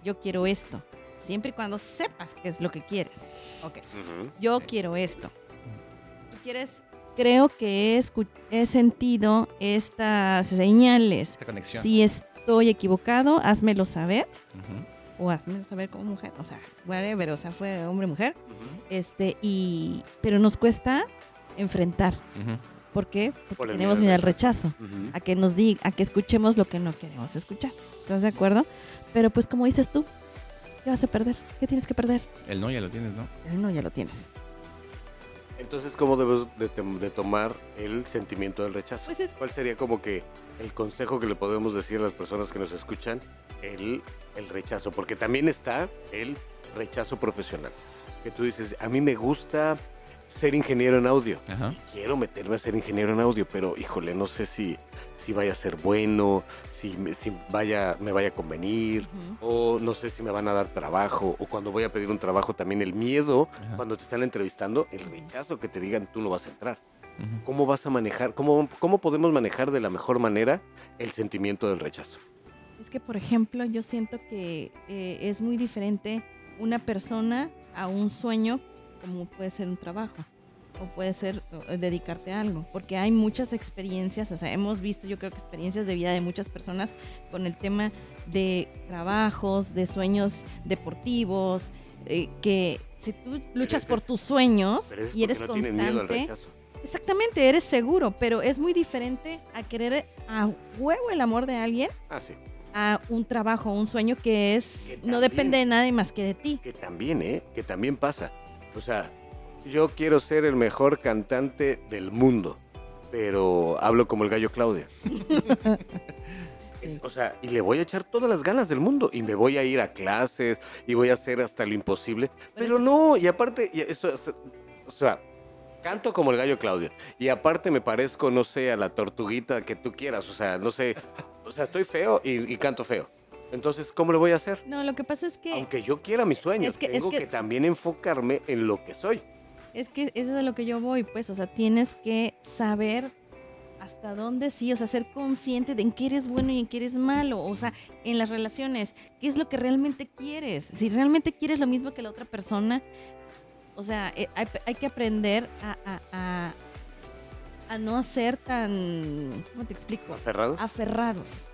Yo quiero esto, siempre y cuando sepas qué es lo que quieres. Ok, yo quiero esto. ¿Tú quieres? Creo que he, he sentido estas señales. Esta conexión. Si estoy equivocado, házmelo saber o házmelo saber como mujer, o sea, whatever, o sea, fue hombre mujer, Ujú. este y pero nos cuesta enfrentar. ¿por qué? Porque Por tenemos miedo al rechazo, a que nos diga, a que escuchemos lo que no queremos escuchar. ¿Estás de acuerdo? Pero pues como dices tú, ¿qué vas a perder? ¿Qué tienes que perder? El no ya lo tienes, ¿no? El no ya lo tienes. Entonces, ¿cómo debes de, tomar el sentimiento del rechazo? Pues es ¿Cuál sería como que el consejo que le podemos decir a las personas que nos escuchan? El, el rechazo, porque también está el rechazo profesional. Que tú dices, a mí me gusta ser ingeniero en audio. Ajá. Quiero meterme a ser ingeniero en audio, pero híjole, no sé si, si vaya a ser bueno, si, me, si vaya, me vaya a convenir, o no sé si me van a dar trabajo, o cuando voy a pedir un trabajo también el miedo, cuando te están entrevistando, el rechazo que te digan tú no vas a entrar. ¿Cómo vas a manejar, cómo, cómo podemos manejar de la mejor manera el sentimiento del rechazo? Es que, por ejemplo, yo siento que eh, es muy diferente una persona a un sueño como puede ser un trabajo o puede ser dedicarte a algo, porque hay muchas experiencias, o sea, hemos visto yo creo que experiencias de vida de muchas personas con el tema de trabajos, de sueños deportivos, eh, que si tú luchas por tus sueños y eres no constante, exactamente, eres seguro, pero es muy diferente a querer a huevo el amor de alguien Ah, sí. a un trabajo, un sueño que es Que no depende de nadie más que de ti. Que también, ¿eh? Que también pasa. O sea, yo quiero ser el mejor cantante del mundo, pero hablo como el gallo Claudia. Sí. O sea, y le voy a echar todas las ganas del mundo y me voy a ir a clases y voy a hacer hasta lo imposible. Pero no, y aparte, y eso, es- o sea, canto como el gallo Claudio. Y aparte me parezco, no sé, a la tortuguita que tú quieras. O sea, no sé, o sea, estoy feo y, y canto feo. Entonces, ¿cómo lo voy a hacer? No, lo que pasa es que Aunque yo quiera mis sueños, Es que- es tengo que- que... también enfocarme en lo que soy. Es que eso es a lo que yo voy, pues, o sea, tienes que saber hasta dónde sí, o sea, ser consciente de en qué eres bueno y en qué eres malo, o sea, en las relaciones, qué es lo que realmente quieres. Si realmente quieres lo mismo que la otra persona, o sea, eh, hay, hay que aprender a, a, a, a no ser tan, ¿cómo te explico? ¿Aferrados? Aferrados,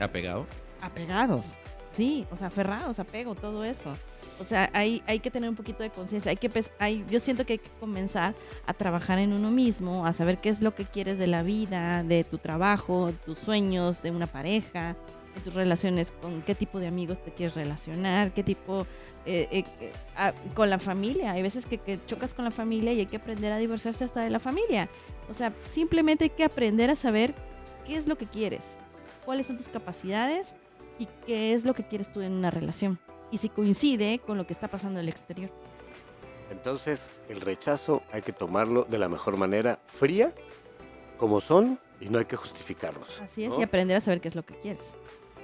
¿Apegado? apegados, sí, o sea, aferrados, apego, todo eso. O sea, hay, hay que tener un poquito de conciencia. Hay que hay, yo siento que hay que comenzar a trabajar en uno mismo, a saber qué es lo que quieres de la vida, de tu trabajo, de tus sueños, de una pareja, de tus relaciones, con qué tipo de amigos te quieres relacionar, qué tipo eh, eh, eh, ah, con la familia. Hay veces que, que chocas con la familia y hay que aprender a divorciarse hasta de la familia. O sea, simplemente hay que aprender a saber qué es lo que quieres, cuáles son tus capacidades y qué es lo que quieres tú en una relación y si coincide con lo que está pasando en el exterior. Entonces, el rechazo hay que tomarlo de la mejor manera, fría, como son, y no hay que justificarlos. Así es, ¿no? y aprender a saber qué es lo que quieres.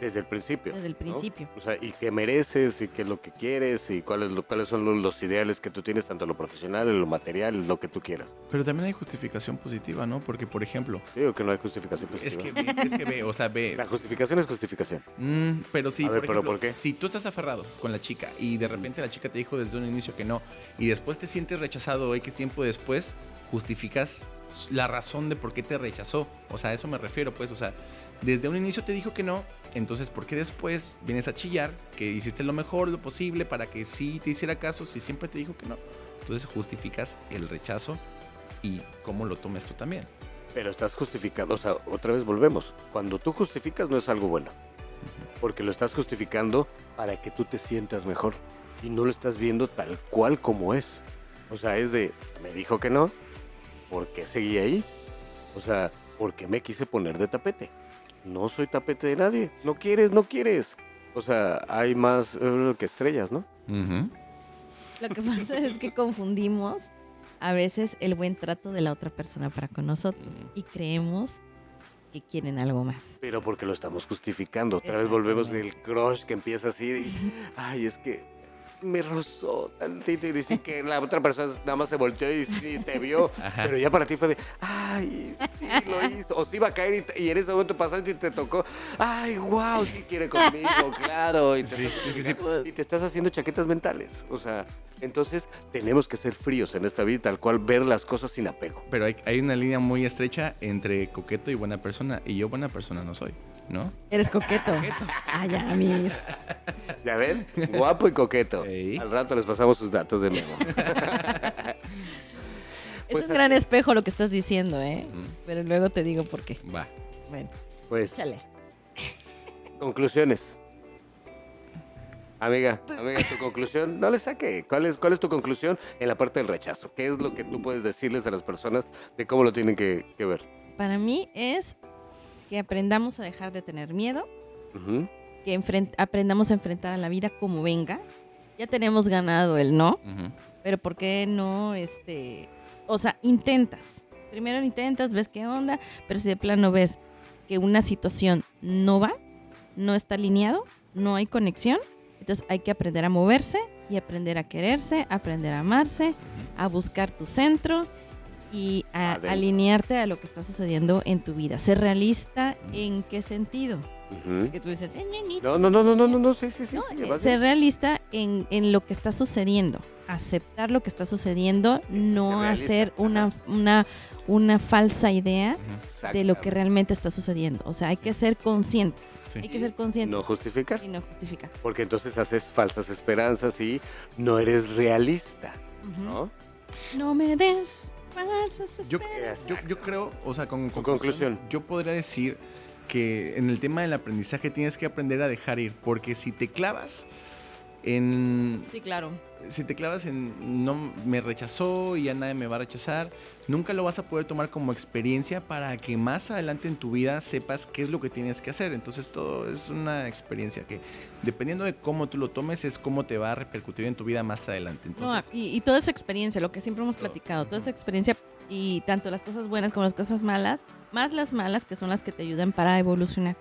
Desde el principio. Desde el ¿no? principio. O sea, y qué mereces, y qué es lo que quieres, y cuáles, lo- cuáles son los, los ideales que tú tienes, tanto en lo profesional, en lo material, en lo que tú quieras. Pero también hay justificación positiva, ¿no? Porque, por ejemplo, Digo que no hay justificación es positiva. que ve, es que ve, o sea, ve. La justificación es justificación. Mm, pero sí, A ver, por ¿pero por qué? si tú estás aferrado con la chica y de repente la chica te dijo desde un inicio que no y después te sientes rechazado X tiempo después, justificas la razón de por qué te rechazó. O sea, a eso me refiero, pues, o sea, desde un inicio te dijo que no, entonces ¿por qué después vienes a chillar que hiciste lo mejor, lo posible para que sí te hiciera caso si siempre te dijo que no? Entonces justificas el rechazo y cómo lo tomes tú también. Pero estás justificando, o sea, otra vez volvemos. Cuando tú justificas no es algo bueno. Porque lo estás justificando para que tú te sientas mejor. Y no lo estás viendo tal cual como es. O sea, es de, me dijo que no, ¿por qué seguí ahí? O sea, ¿por qué me quise poner de tapete? No soy tapete de nadie. No quieres, no quieres. O sea, hay más eh, que estrellas, ¿no? Lo que pasa es que confundimos a veces el buen trato de la otra persona para con nosotros y creemos que quieren algo más. Pero porque lo estamos justificando. Otra vez volvemos del crush que empieza así. y, Ay, es que me rozó tantito y dice que la otra persona nada más se volteó y sí te vio. Pero ya para ti fue de, ay, sí lo hizo. O sí iba a caer y, en ese momento pasaste y te tocó. Ay, wow, sí quiere conmigo, claro. Y te, Sí, estás sí, sí, sí. y te estás haciendo chaquetas mentales. O sea, entonces tenemos que ser fríos en esta vida, tal cual ver las cosas sin apego. Pero hay, hay una línea muy estrecha entre coqueto y buena persona. Y yo buena persona no soy, ¿no? Eres coqueto. Ah, ya, mis. ¿Ya ven? Guapo y coqueto. Ey. Al rato les pasamos sus datos de nuevo. Pues es un gran espejo lo que estás diciendo, ¿eh? Pero luego te digo por qué. Va. Bueno, Pues, échale. conclusiones. Amiga, amiga, tu conclusión, no le saque. ¿Cuál es, ¿Cuál es tu conclusión en la parte del rechazo? ¿Qué es lo que tú puedes decirles a las personas de cómo lo tienen que, que ver? Para mí es que aprendamos a dejar de tener miedo, que aprendamos a enfrentar a la vida como venga. Ya tenemos ganado el no, pero ¿por qué no, este, o sea, intentas? Primero intentas, ves qué onda, pero si de plano ves que una situación no va, no está alineado, no hay conexión, entonces hay que aprender a moverse y aprender a quererse, aprender a amarse, a buscar tu centro y a alinearte a lo que está sucediendo en tu vida. Ser realista en qué sentido? Que tú dices. No, no, no, no, no, no, no, sí, sí, sí. No, sí, eh, ser realista en, en lo que está sucediendo. Aceptar lo que está sucediendo, no hacer una, una, una falsa idea de lo que realmente está sucediendo. O sea, hay que ser conscientes. Sí. Hay que ser conscientes No justificar. y no justificar. Porque entonces haces falsas esperanzas y no eres realista, Ujú. ¿no? No me des Yo, yo, yo creo, o sea, con conclusión. yo podría decir que en el tema del aprendizaje tienes que aprender a dejar ir, porque si te clavas en Sí, claro. si te clavas en no me rechazó y ya nadie me va a rechazar, nunca lo vas a poder tomar como experiencia para que más adelante en tu vida sepas qué es lo que tienes que hacer. Entonces todo es una experiencia que dependiendo de cómo tú lo tomes es cómo te va a repercutir en tu vida más adelante. No, Entonces, y, y toda esa experiencia, lo que siempre hemos platicado, toda esa experiencia y tanto las cosas buenas como las cosas malas, más las malas que son las que te ayudan para evolucionar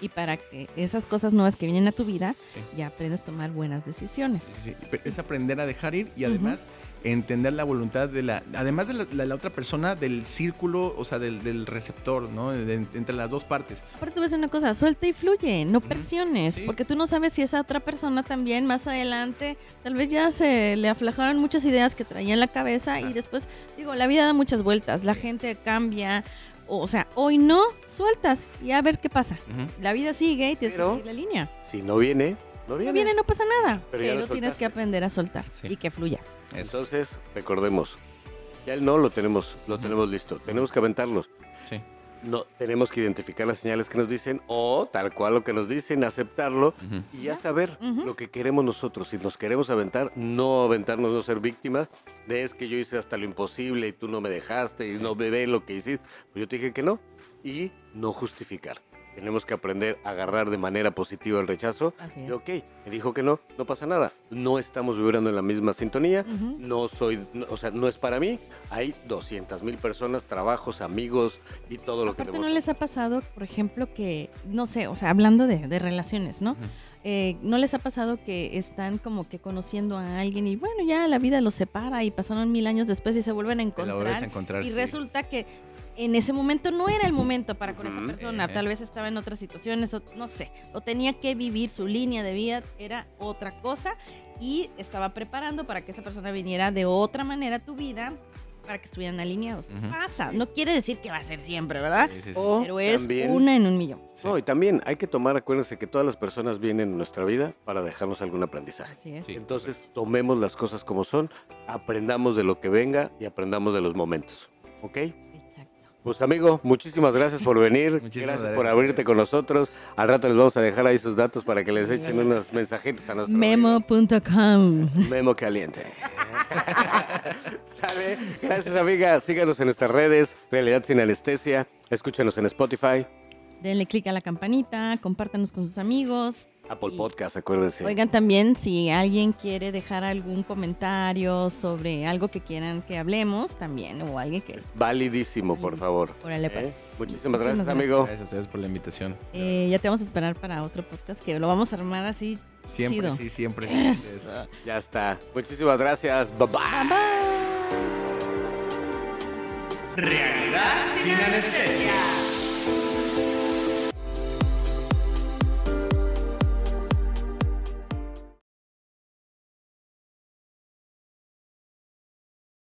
y para que esas cosas nuevas que vienen a tu vida Sí. ya aprendas a tomar buenas decisiones. Sí, ese aprender a dejar ir y además entender la voluntad de la, además de la, otra persona, del círculo, o sea, del, del receptor, ¿no? De- de- entre las dos partes. Aparte, te voy a decir una cosa, suelta y fluye, no presiones, Sí. porque tú no sabes si esa otra persona también más adelante, tal vez ya se le aflojaron muchas ideas que traía en la cabeza y después, digo, la vida da muchas vueltas, la gente cambia, o, sea, hoy no, sueltas y a ver qué pasa. La vida sigue y tienes Pero- que seguir la línea. Si no viene, no viene. No viene, no pasa nada, Pero tienes que aprender a soltar Sí. y que fluya. Entonces, recordemos, ya el no lo tenemos, lo tenemos listo. Tenemos que aventarlos. No, tenemos que identificar las señales que nos dicen o tal cual lo que nos dicen, aceptarlo y ya saber lo que queremos nosotros. Si nos queremos aventar, no aventarnos, no ser víctimas de es que yo hice hasta lo imposible y tú no me dejaste y no me ve lo que hiciste. Pues yo te dije que no y no justificar. Tenemos que aprender a agarrar de manera positiva el rechazo. Así Y es. ok, me dijo que no, no pasa nada. No estamos vibrando en la misma sintonía. No soy, no- o sea, no es para mí. Hay 200 mil personas, trabajos, amigos y todo lo que Aparte, tenemos. ¿no les ha pasado, por ejemplo, que, no sé, o sea, hablando de, de relaciones, ¿no? Eh, ¿No les ha pasado que están como que conociendo a alguien y bueno, ya la vida los separa y pasaron mil años después y se vuelven a encontrar? Y sí. resulta que en ese momento no era el momento para con esa persona, Ejé. tal vez estaba en otras situaciones, o no sé, o tenía que vivir su línea de vida, era otra cosa y estaba preparando para que esa persona viniera de otra manera a tu vida para que estuvieran alineados. Ujú. Pasa, no quiere decir que va a ser siempre, ¿verdad? Sí, sí, sí. O Pero es también- una en un millón. Sí. No, y también hay que tomar, acuérdense que todas las personas vienen en nuestra vida para dejarnos algún aprendizaje. Así es. Sí, Entonces, tomemos las cosas como son, aprendamos de lo que venga y aprendamos de los momentos. ¿Ok? Exacto. Pues amigo, muchísimas gracias por venir. Muchísimas gracias, gracias por abrirte con nosotros. Al rato les vamos a dejar ahí sus datos para que les echen unos mensajitos a nuestro Memo.com. Memo caliente. Gracias, amiga. Síganos en nuestras redes, Realidad Sin Anestesia. Escúchenos en Spotify, Denle click a la campanita, compártanos con sus amigos. Apple Y- Podcast, acuérdense. Oigan también si alguien quiere dejar algún comentario sobre algo que quieran que hablemos también o alguien que... Validísimo, por favor. Órale, ¿Eh? pues. Muchísimas gracias, amigo. Gracias a ustedes por la invitación. Eh, ya te vamos a esperar para otro podcast que lo vamos a armar así. Siempre, Chido. sí, siempre. Eso. Ya está. Muchísimas gracias. Bye bye. Bye bye. Realidad sin anestesia.